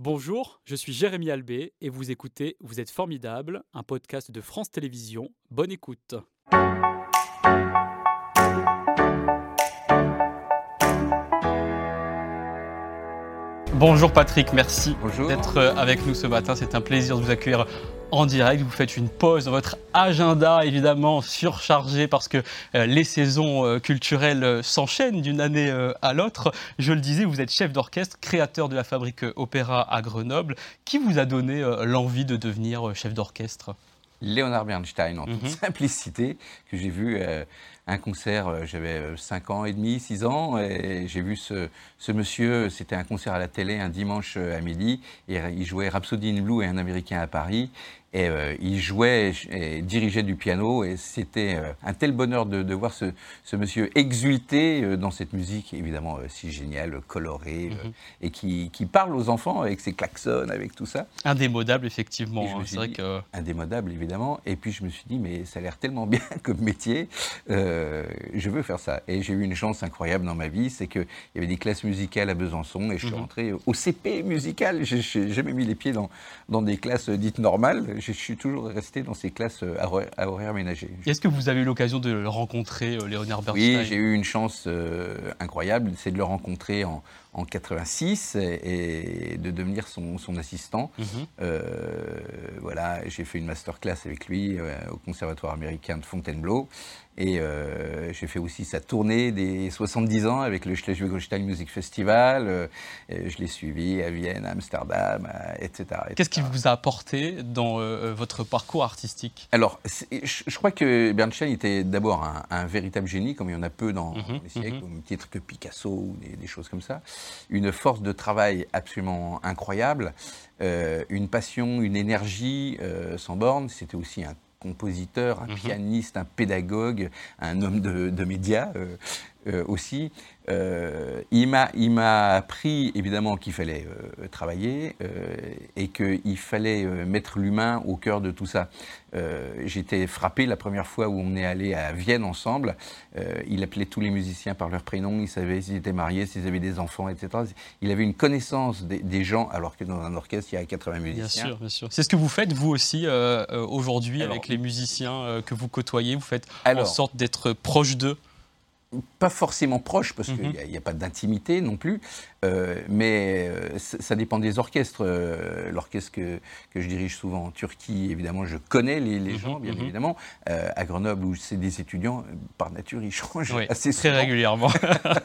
Bonjour, je suis Jérémy Albé et vous écoutez Vous êtes formidable, un podcast de France Télévisions. Bonne écoute. Bonjour Patrick, merci d'être euh, avec nous ce matin. C'est un plaisir de vous accueillir en direct. Vous faites une pause dans votre agenda, évidemment surchargé parce que euh, les saisons euh, culturelles s'enchaînent d'une année à l'autre. Je le disais, vous êtes chef d'orchestre, créateur de la fabrique Opéra à Grenoble. Qui vous a donné l'envie de devenir chef d'orchestre? Léonard Bernstein, en toute mhm. simplicité, que j'ai vu un concert, euh, j'avais 5 euh, ans et demi, 6 ans, et j'ai vu ce, ce monsieur, c'était un concert à la télé un dimanche euh, à midi, et il jouait Rhapsody in Blue et un Américain à Paris, et euh, il jouait et dirigeait du piano et c'était euh, un tel bonheur de, de voir ce, ce, monsieur exulter euh, dans cette musique évidemment si géniale, colorée mhm. et qui, qui, parle aux enfants avec ses klaxons, avec tout ça. Indémodable effectivement. Hein, c'est vrai que... Indémodable évidemment. Et puis je me suis dit mais ça a l'air tellement bien comme métier, je veux faire ça. Et j'ai eu une chance incroyable dans ma vie, c'est qu'il y avait des classes musicales à Besançon et je suis mhm. rentré au CP musical. J'ai jamais mis les pieds dans, dans des classes dites normales je suis toujours resté dans ces classes euh, à horaires ménagers. Est-ce que vous avez eu l'occasion de le rencontrer, euh, Léonard Bernstein? Oui, j'ai eu une chance euh, incroyable, c'est de le rencontrer en, en 86 et, de devenir son, son assistant. Mhm. voilà, j'ai fait une masterclass avec lui au Conservatoire américain de Fontainebleau. Et euh, j'ai fait aussi sa tournée des 70 ans avec le Schleswig-Holstein Music Festival. Euh, je l'ai suivi à Vienne, à Amsterdam, etc. Qu'est-ce qui vous a apporté dans euh, votre parcours artistique? Alors, je, crois que Bernstein était d'abord un, véritable génie, comme il y en a peu dans mhm, les siècles, au même titre que Picasso ou des, choses comme ça. Une force de travail absolument incroyable, une passion, une énergie sans borne. C'était aussi un compositeur, un mhm. pianiste, un pédagogue, un homme de, médias euh, euh, aussi. Euh, il m'a appris évidemment qu'il fallait euh, travailler euh, et qu'il fallait mettre l'humain au cœur de tout ça. J'étais frappé la première fois où on est allé à Vienne ensemble. il appelait tous les musiciens par leur prénom, il savait s'ils étaient mariés, s'ils avaient des enfants, etc. Il avait une connaissance des, gens, alors que dans un orchestre, il y a 80 musiciens. Bien sûr, bien sûr. C'est ce que vous faites, vous aussi, aujourd'hui, avec les musiciens que vous côtoyez. Vous faites en sorte d'être proche d'eux pas forcément proche, parce qu'il n'y mhm. a, pas d'intimité non plus, euh, mais euh, ça dépend des orchestres. Euh, l'orchestre que, que, je dirige souvent en Turquie, évidemment, je connais les, les mhm, gens, bien mhm. évidemment. à Grenoble, où c'est des étudiants, par nature, ils changent assez très régulièrement.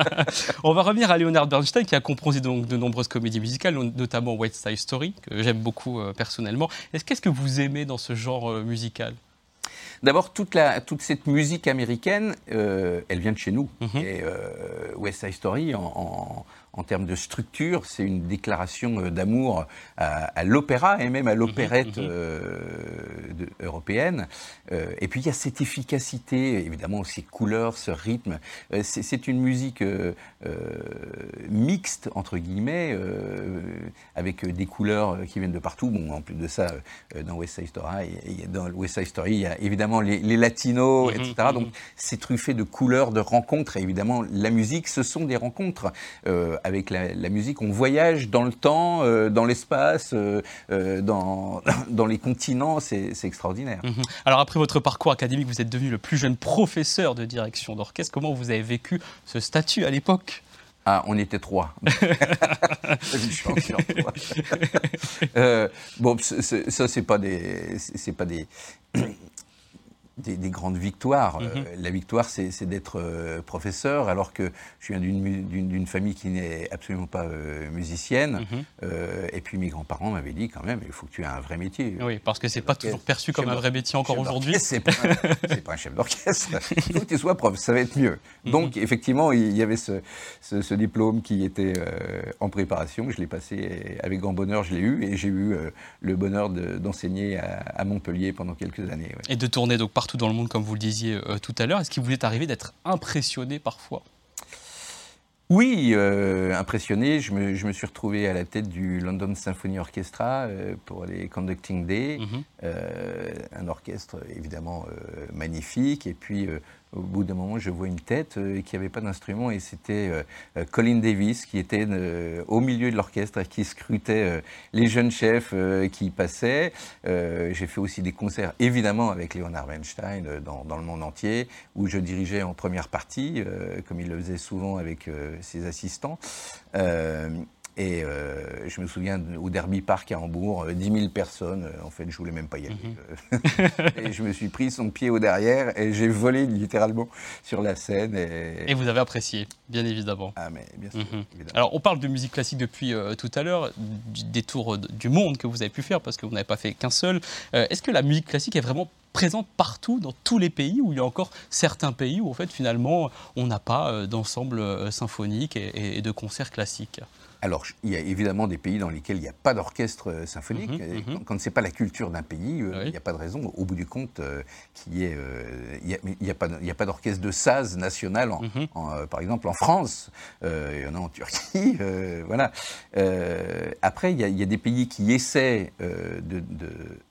On va revenir à Leonard Bernstein, qui a composé donc de nombreuses comédies musicales, notamment West Side Story, que j'aime beaucoup personnellement. Qu'est-ce que vous aimez dans ce genre musical? D'abord, toute, toute cette musique américaine, euh, elle vient de chez nous. Mhm. Et euh, West Side Story, en, en termes de structure, c'est une déclaration euh, d'amour à, l'opéra et même à l'opérette mhm, mhm. euh, européenne. Euh, et puis il y a cette efficacité, évidemment, ces couleurs, ce rythme. c'est une musique mixte, entre guillemets, avec des couleurs qui viennent de partout. Bon, en plus de ça, dans West Side Story, il y a, dans West Side Story, il y a évidemment les, latinos, mhm, etc. Donc c'est truffé de couleurs, de rencontres. Et évidemment, la musique, ce sont des rencontres avec la, musique, on voyage dans le temps, euh, dans l'espace, euh, euh, dans, dans les continents, c'est extraordinaire. Mhm. Alors après votre parcours académique, vous êtes devenu le plus jeune professeur de direction d'orchestre. Comment vous avez vécu ce statut à l'époque? Ah, on était trois. bon, ça, c'est pas des, c'est pas des, des, grandes victoires. Mhm. Euh, la victoire, c'est d'être euh, professeur, alors que je viens d'une famille qui n'est absolument pas euh, musicienne. Mhm. et puis mes grands-parents m'avaient dit quand même, il faut que tu aies un vrai métier. Oui, parce que c'est pas toujours perçu comme un vrai métier encore aujourd'hui. C'est pas, pas, un chef d'orchestre. Il faut que tu sois prof, ça va être mieux. Mhm. Donc effectivement, il y avait ce, ce, diplôme qui était en préparation. Je l'ai passé avec grand bonheur, je l'ai eu, et j'ai eu le bonheur d'enseigner à, Montpellier pendant quelques années. Et de tourner donc par tout dans le monde, comme vous le disiez euh, tout à l'heure. Est-ce qu'il vous est arrivé d'être impressionné parfois? Oui, euh, impressionné. Je me, je me, suis retrouvé à la tête du London Symphony Orchestra euh, pour les Conducting Day. Mhm. un orchestre évidemment magnifique. Et puis au bout d'un moment, je vois une tête qui n'avait pas d'instrument et c'était Colin Davis qui était au milieu de l'orchestre et qui scrutait les jeunes chefs qui passaient. J'ai fait aussi des concerts, évidemment, avec Leonard Weinstein dans, dans, le monde entier, où je dirigeais en première partie, comme il le faisait souvent avec ses assistants. Et euh, je me souviens au Derby Park à Hambourg, 10 euh, 000 personnes. Euh, en fait, je voulais même pas y aller. Mhm. et je me suis pris son pied au derrière et j'ai volé littéralement sur la scène. Et... vous avez apprécié, bien évidemment. Ah, mais bien sûr. Mhm. Alors, on parle de musique classique depuis tout à l'heure, des tours du monde que vous avez pu faire parce que vous n'avez pas fait qu'un seul. Est-ce que la musique classique est vraiment présente partout dans tous les pays où il y a encore certains pays où en fait finalement on n'a pas d'ensemble symphonique et, de concerts classiques? Alors, il y a évidemment des pays dans lesquels il n'y a pas d'orchestre euh, symphonique. Mhm, mhm. Quand, ce n'est pas la culture d'un pays, euh, il n'y a pas de raison, au bout du compte, euh, qu'il y il n'y a, pas, d'orchestre de saz national, mhm. par exemple en France, il y en a en Turquie, voilà. après, il y, a, des pays qui essaient de,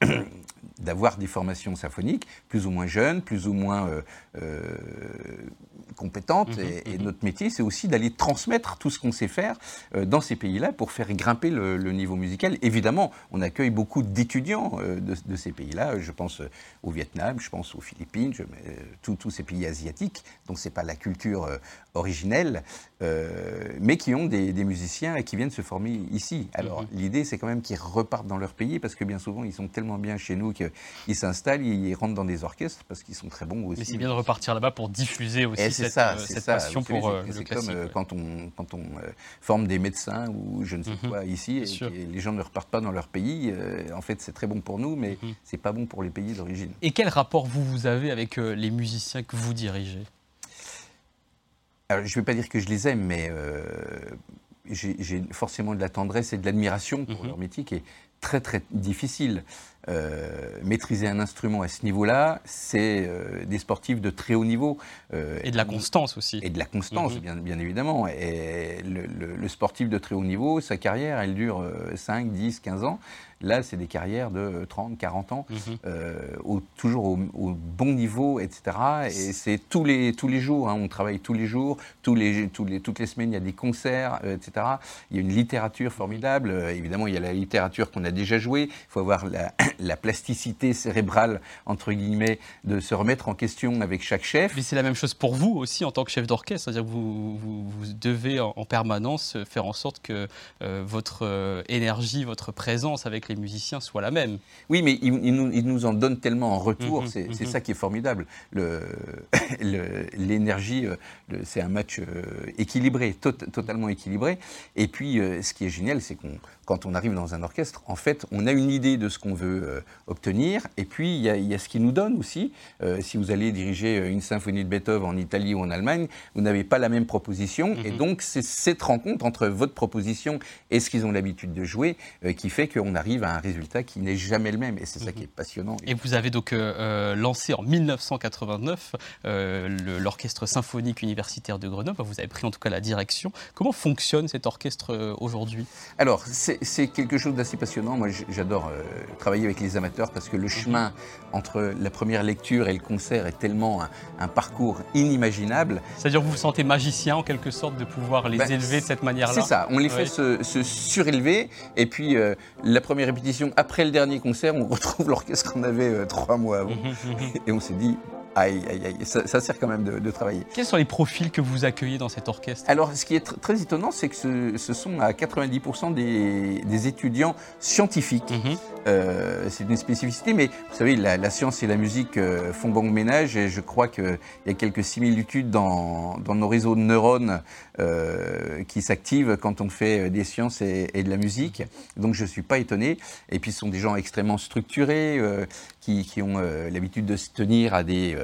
d'avoir des formations symphoniques, plus ou moins jeunes, plus ou moins compétentes. Et, notre métier, c'est aussi d'aller transmettre tout ce qu'on sait faire euh, dans ces pays-là pour faire grimper le, niveau musical. Évidemment, on accueille beaucoup d'étudiants euh, de, ces pays-là. Je pense euh, au Vietnam, je pense aux Philippines, je, tous ces pays asiatiques. Donc, c'est pas la culture originelle, mais qui ont des, musiciens et qui viennent se former ici. Alors, mhm. l'idée, c'est quand même qu'ils repartent dans leur pays parce que bien souvent, ils sont tellement bien chez nous qu'ils s'installent, ils rentrent dans des orchestres parce qu'ils sont très bons aussi. Mais c'est bien de repartir là-bas pour diffuser aussi c'est ça, c'est ça. passion pour euh, C'est comme euh, quand on, quand on euh, forme des médecins ou je ne sais mhm. quoi ici, et, les gens ne repartent pas dans leur pays. en fait, c'est très bon pour nous, mais mhm. c'est pas bon pour les pays d'origine. Et quel rapport vous, vous avez avec les musiciens que vous dirigez? Alors, je ne vais pas dire que je les aime, mais j'ai forcément de la tendresse et de l'admiration pour mhm. leur métier qui est très très difficile. Euh, maîtriser un instrument à ce niveau-là, c'est euh, des sportifs de très haut niveau. Euh, et de la constance aussi. Et de la constance, mhm. bien, bien, évidemment. Et le, sportif de très haut niveau, sa carrière, elle dure 5, 10, 15 ans. Là, c'est des carrières de 30, 40 ans, mhm. au, toujours au, bon niveau, etc. Et c'est tous les, tous les jours, hein, on travaille tous les jours, tous les, tous les, toutes les semaines, il y a des concerts, etc. Il y a une littérature formidable. évidemment, il y a la littérature qu'on a déjà jouée. Il faut avoir la, la plasticité cérébrale, entre guillemets, de se remettre en question avec chaque chef. Mais c'est la même chose pour vous aussi en tant que chef d'orchestre, c'est-à-dire que vous, vous, devez en, permanence faire en sorte que euh, votre euh, énergie, votre présence avec les musiciens soit la même. Oui, mais ils, nous, nous, en donnent tellement en retour, mhm, c'est mhm. ça qui est formidable. L'énergie, euh, c'est un match équilibré, totalement équilibré. Et puis, ce qui est génial, c'est qu'on quand on arrive dans un orchestre, en fait, on a une idée de ce qu'on veut euh, obtenir, et puis il y, a, ce qui nous donne aussi. Euh, si vous allez diriger euh, une symphonie de Beethoven en Italie ou en Allemagne, vous n'avez pas la même proposition, et mhm. donc c'est cette rencontre entre votre proposition et ce qu'ils ont l'habitude de jouer qui fait qu'on arrive à un résultat qui n'est jamais le même, et c'est ça mhm. qui est passionnant. Et vous avez donc lancé en 1989 l'orchestre symphonique universitaire de Grenoble, vous avez pris en tout cas la direction. Comment fonctionne cet orchestre aujourd'hui? Alors, c'est quelque chose d'assez passionnant. Moi, j'adore travailler avec les amateurs parce que le chemin entre la première lecture et le concert est tellement un, parcours inimaginable. C'est-à-dire que vous vous sentez magicien en quelque sorte de pouvoir les ben, élever de cette manière-là. C'est ça, on les fait se, surélever et puis euh, la première répétition, après le dernier concert, on retrouve l'orchestre qu'on avait euh, trois mois avant. Et on s'est dit Aïe, aïe, aïe, ça, sert quand même de, travailler. Quels sont les profils que vous accueillez dans cet orchestre? Alors, ce qui est très étonnant, c'est que ce, sont à 90% des, étudiants scientifiques. Mhm. Euh, c'est une spécificité, mais vous savez, la, science et la musique euh, font bon ménage, et je crois qu'il y a quelques similitudes dans, nos réseaux de neurones euh, qui s'activent quand on fait des sciences et, et, de la musique. Donc, je ne suis pas étonné. Et puis, ce sont des gens extrêmement structurés, qui, ont l'habitude de se tenir à des,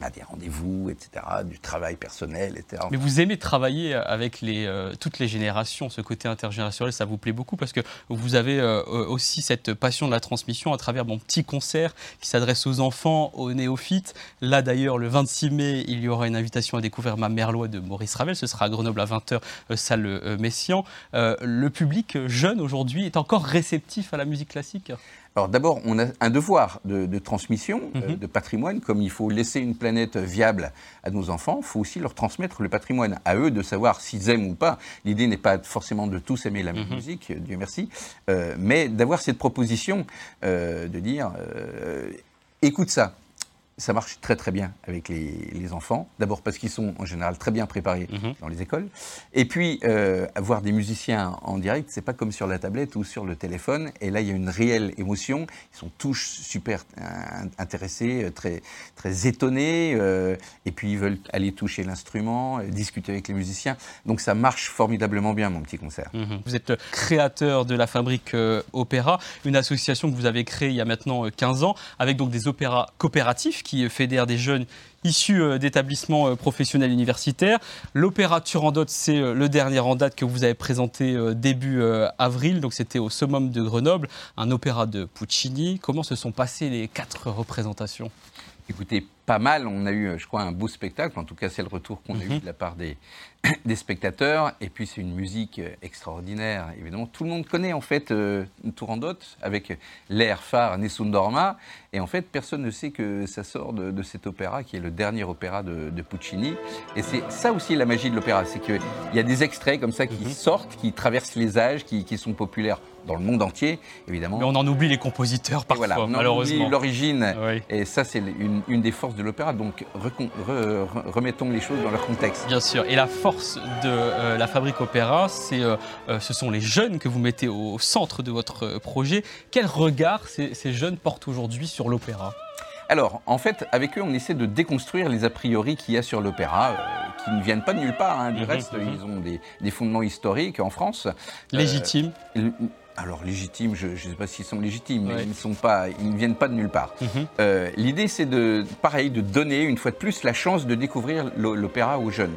à des rendez-vous, etc., du travail personnel, etc. Mais vous aimez travailler avec euh, toutes les générations, ce côté intergénérationnel, ça vous plaît beaucoup parce que vous avez aussi cette passion de la transmission à travers mon petit concert qui s'adresse aux enfants, aux néophytes. Là d'ailleurs, le 26 mai, il y aura une invitation à découvrir Ma Merlois de Maurice Ravel, ce sera à Grenoble à 20h, salle Messian. le public jeune aujourd'hui est encore réceptif à la musique classique? Alors d'abord, on a un devoir de, transmission, euh, mhm. de patrimoine, comme il faut laisser une planète viable à nos enfants, il faut aussi leur transmettre le patrimoine, à eux de savoir s'ils aiment ou pas. L'idée n'est pas forcément de tous aimer la même mhm. musique, Dieu merci, euh, mais d'avoir cette proposition euh, de dire, écoute ça, ça marche très très bien avec les, enfants. D'abord parce qu'ils sont en général très bien préparés mhm. dans les écoles. Et puis, euh, avoir des musiciens en direct, c'est pas comme sur la tablette ou sur le téléphone. Et là, il y a une réelle émotion. Ils sont tous super intéressés, euh, très, très étonnés. Euh, et puis, ils veulent aller toucher l'instrument, discuter avec les musiciens. Donc, ça marche formidablement bien, mon petit concert. Mhm. Vous êtes créateur de la Fabrique Opéra, une association que vous avez créée il y a maintenant 15 ans, avec donc des opéras coopératifs qui fédère des jeunes issus euh, d'établissements euh, professionnels universitaires. L'opéra Turandot, c'est euh, le dernier en date que vous avez présenté début avril, donc c'était au Summum de Grenoble, un opéra de Puccini. Comment se sont passées les quatre représentations? Écoutez, pas mal. On a eu, je crois, un beau spectacle. En tout cas, c'est le retour qu'on a eu mhm. de la part des, des spectateurs. Et puis, c'est une musique extraordinaire. Évidemment, tout le monde connaît, en fait, euh, Turandot avec l'air phare Nessun Dorma. Et en fait, personne ne sait que ça sort de, cet opéra, qui est le dernier opéra de, Puccini. Et c'est ça aussi la magie de l'opéra. C'est qu'il y a des extraits comme ça qui mhm. sortent, qui traversent les âges, qui, qui sont populaires dans le monde entier, évidemment. Mais on en oublie les compositeurs parfois, voilà, on malheureusement. l'origine. Et ça, c'est une, une, des forces de l'opéra. Donc, remettons les choses dans leur contexte. Bien sûr. Et la force de euh, la Fabrique Opéra, c'est, euh, euh, ce sont les jeunes que vous mettez au centre de votre projet. Quel regard ces, ces jeunes portent aujourd'hui sur l'opéra? Alors, en fait, avec eux, on essaie de déconstruire les a priori qu'il y a sur l'opéra, qui ne viennent pas de nulle part. Hein. Du mhm, reste, mhm. ils ont des, des, fondements historiques en France. Légitimes alors légitimes, je ne sais pas s'ils sont légitimes, mais ils ne, sont pas, ils ne viennent pas de nulle part. Mhm. Euh, l'idée, c'est de, pareil, de donner une fois de plus la chance de découvrir l'opéra aux jeunes.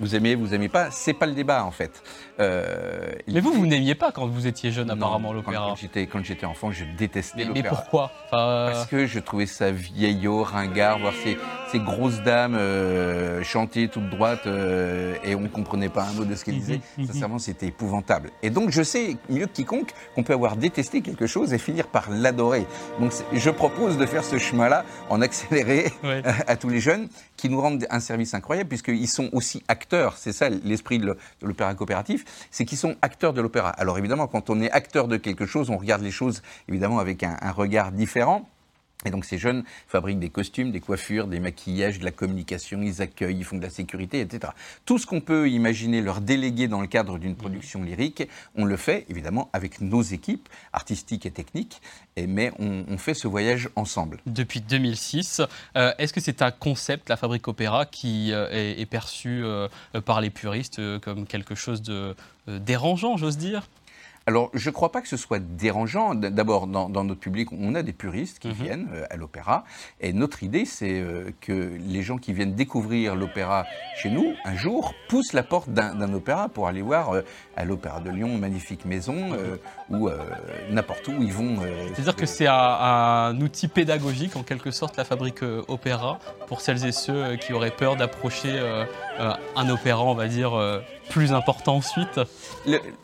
Vous aimez, vous aimez pas, c'est pas le débat en fait. Euh, mais vous, vous n'aimiez pas quand vous étiez jeune, apparemment, l'opéra. Quand, j'étais, quand j'étais enfant, je détestais l'opéra. Mais pourquoi? Parce que je trouvais ça vieillot, ringard, voir ces, ces grosses dames euh, chanter toutes droites euh, et on ne comprenait pas un mot de ce qu'elles disaient. Sincèrement, c'était épouvantable. Et donc, je sais mieux que quiconque qu'on peut avoir détesté quelque chose et finir par l'adorer. Donc, je propose de faire ce chemin-là en accéléré à tous les jeunes qui nous rendent un service incroyable puisqu'ils sont aussi acteurs. C'est ça l'esprit de l'opéra coopératif c'est qu'ils sont acteurs de l'opéra. Alors évidemment, quand on est acteur de quelque chose, on regarde les choses évidemment avec un regard différent. Et donc ces jeunes fabriquent des costumes, des coiffures, des maquillages, de la communication, ils accueillent, ils font de la sécurité, etc. Tout ce qu'on peut imaginer leur déléguer dans le cadre d'une production lyrique, on le fait évidemment avec nos équipes artistiques et techniques, mais on, fait ce voyage ensemble. Depuis 2006, euh, est-ce que c'est un concept, la fabrique opéra, qui euh, est, perçu euh, par les puristes comme quelque chose de dérangeant, j'ose dire? Alors, je ne crois pas que ce soit dérangeant. D'abord, dans, notre public, on a des puristes qui mhm. viennent euh, à l'opéra. Et notre idée, c'est euh, que les gens qui viennent découvrir l'opéra chez nous, un jour, poussent la porte d'un opéra pour aller voir euh, à l'Opéra de Lyon, magnifique maison, ou n'importe où ils vont. C'est-à-dire que c'est un, outil pédagogique, en quelque sorte, la fabrique opéra, pour celles et ceux qui auraient peur d'approcher un opéra, on va dire, plus important ensuite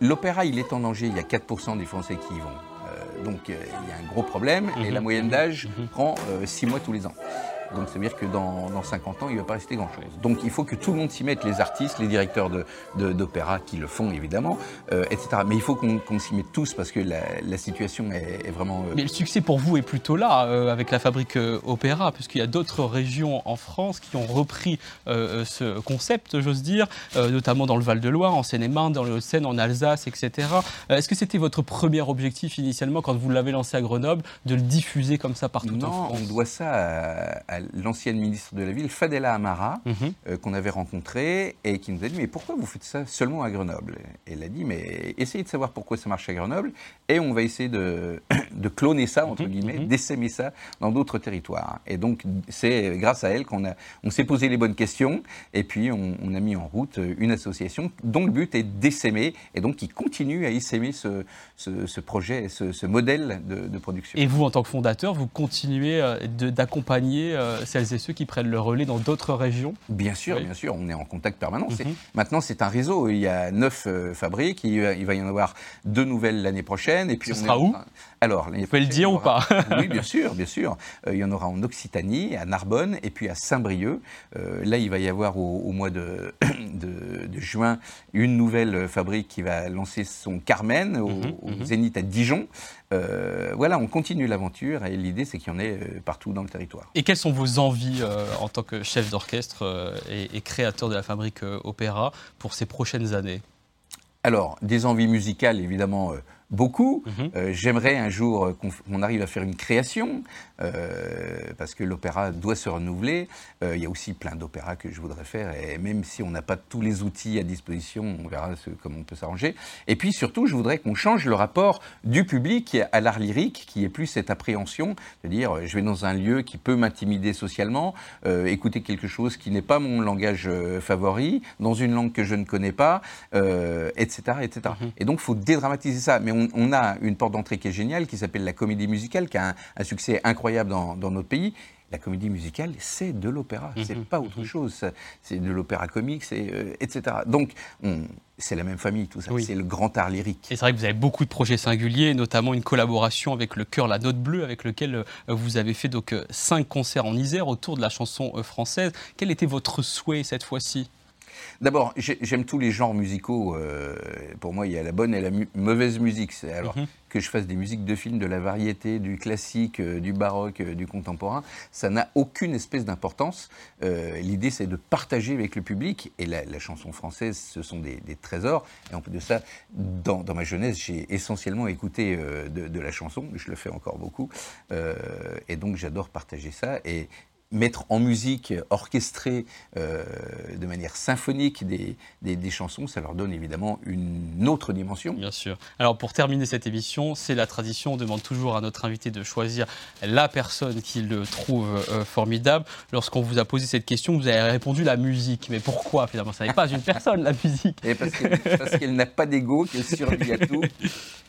L'opéra, il est en danger. Il y a 4% des Français qui y vont. Euh, donc euh, il y a un gros problème et la mhm. moyenne d'âge mhm. prend 6 euh, mois tous les ans. Donc ça veut dire que dans, 50 ans, il ne va pas rester grand-chose. Donc il faut que tout le monde s'y mette, les artistes, les directeurs d'opéra qui le font évidemment, euh, etc. Mais il faut qu'on s'y mette tous parce que la, situation est, vraiment... Euh, Mais le succès pour vous est plutôt là, euh, avec la fabrique opéra, puisqu'il y a d'autres régions en France qui ont repris ce concept, j'ose dire, notamment dans le Val-de-Loire, en Seine-et-Marne, dans le Haut-Seine, en Alsace, etc. Est-ce que c'était votre premier objectif initialement, quand vous l'avez lancé à Grenoble, de le diffuser comme ça partout en France Non, on doit ça à l'ancienne ministre de la Ville, Fadela Amara, mhm. euh, qu'on avait rencontrée et qui nous a dit Mais pourquoi vous faites ça seulement à Grenoble? Et elle a dit Mais essayez de savoir pourquoi ça marche à Grenoble et on va essayer de, de cloner ça, entre mhm, guillemets, mhm. d'essaimer ça dans d'autres territoires. Et donc, c'est grâce à elle qu'on on s'est posé les bonnes questions et puis on, a mis en route une association dont le but est d'essaimer et donc qui continue à essaimer ce, ce, projet, ce, ce modèle de, production. Et vous, en tant que fondateur, vous continuez euh, d'accompagner euh, celles et ceux qui prennent le relais dans d'autres régions Bien sûr, bien sûr, on est en contact permanent. Mhm. Maintenant, c'est un réseau. Il y a neuf fabriques, il, va y en avoir deux nouvelles l'année prochaine. Et puis Ce sera où Alors, Vous pouvez le dire ou pas Oui, bien sûr, bien sûr. il y en aura en Occitanie, à Narbonne, et puis à Saint-Brieuc. là, il va y avoir au, mois de, de, juin une nouvelle fabrique qui va lancer son Carmen au, mhm, mhm. Zénith à Dijon. Euh, voilà, on continue l'aventure et l'idée c'est qu'il y en ait euh, partout dans le territoire. Et quelles sont vos envies euh, en tant que chef d'orchestre et, et, créateur de la fabrique Opéra pour ces prochaines années? Alors, des envies musicales évidemment beaucoup. Mhm. Euh, j'aimerais un jour euh, qu'on arrive à faire une création, euh, parce que l'opéra doit se renouveler. il y a aussi plein d'opéras que je voudrais faire, et même si on n'a pas tous les outils à disposition, on verra comment on peut s'arranger. Et puis surtout, je voudrais qu'on change le rapport du public à l'art lyrique, qui est plus cette appréhension de dire je vais dans un lieu qui peut m'intimider socialement, écouter quelque chose qui n'est pas mon langage favori, dans une langue que je ne connais pas, etc. etc. Mhm. Et donc, il faut dédramatiser ça. Mais on, a une porte d'entrée qui est géniale, qui s'appelle la comédie musicale, qui a un, succès incroyable dans, notre pays. La comédie musicale, c'est de l'opéra, c'est mhm. pas autre mhm. chose. C'est de l'opéra comique, euh, etc. Donc, c'est la même famille, tout ça. C'est le grand art lyrique. Et c'est vrai que vous avez beaucoup de projets singuliers, notamment une collaboration avec le chœur La Note Bleue, avec lequel euh, vous avez fait donc euh, cinq concerts en Isère autour de la chanson française. Quel était votre souhait cette fois-ci? D'abord, j'aime tous les genres musicaux. Euh, pour moi, il y a la bonne et la mauvaise musique. Alors mhm. que je fasse des musiques de films, de la variété, du classique, euh, du baroque, euh, du contemporain, ça n'a aucune espèce d'importance. L'idée, c'est de partager avec le public. Et la, chanson française, ce sont des, trésors. Et en plus de ça, dans, ma jeunesse, j'ai essentiellement écouté de, de, la chanson. Je le fais encore beaucoup. et donc, j'adore partager ça. Et mettre en musique, orchestrer euh, de manière symphonique des, des, chansons, ça leur donne évidemment une autre dimension. Bien sûr. Alors pour terminer cette émission, c'est la tradition, on demande toujours à notre invité de choisir la personne qu'il trouve euh, formidable. Lorsqu'on vous a posé cette question, vous avez répondu la musique. Mais pourquoi finalement? Ça n'est pas une personne, la musique. Et parce qu'elle n'a pas d'ego, qu'elle survit à tout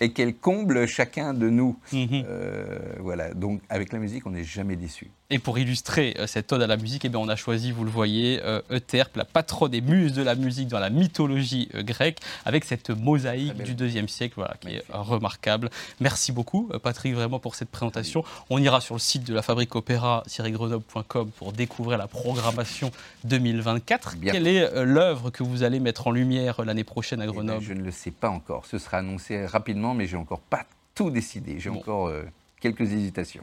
et qu'elle comble chacun de nous. Mhm. Euh, voilà, donc avec la musique, on n'est jamais déçu. Et pour illustrer euh, cette ode à la musique, eh bien, on a choisi, vous le voyez, euh, Euterpe, la patronne des muses de la musique dans la mythologie euh, grecque, avec cette mosaïque du deuxième siècle, voilà, qui est remarquable. Merci beaucoup, Patrick, vraiment pour cette présentation. On ira sur le site de la Fabrique Opéra, grenoble.com, pour découvrir la programmation 2024. Quelle est l'œuvre que vous allez mettre en lumière l'année prochaine à eh Grenoble? Je ne le sais pas encore. Ce sera annoncé rapidement, mais j'ai encore pas tout décidé. J'ai encore quelques hésitations.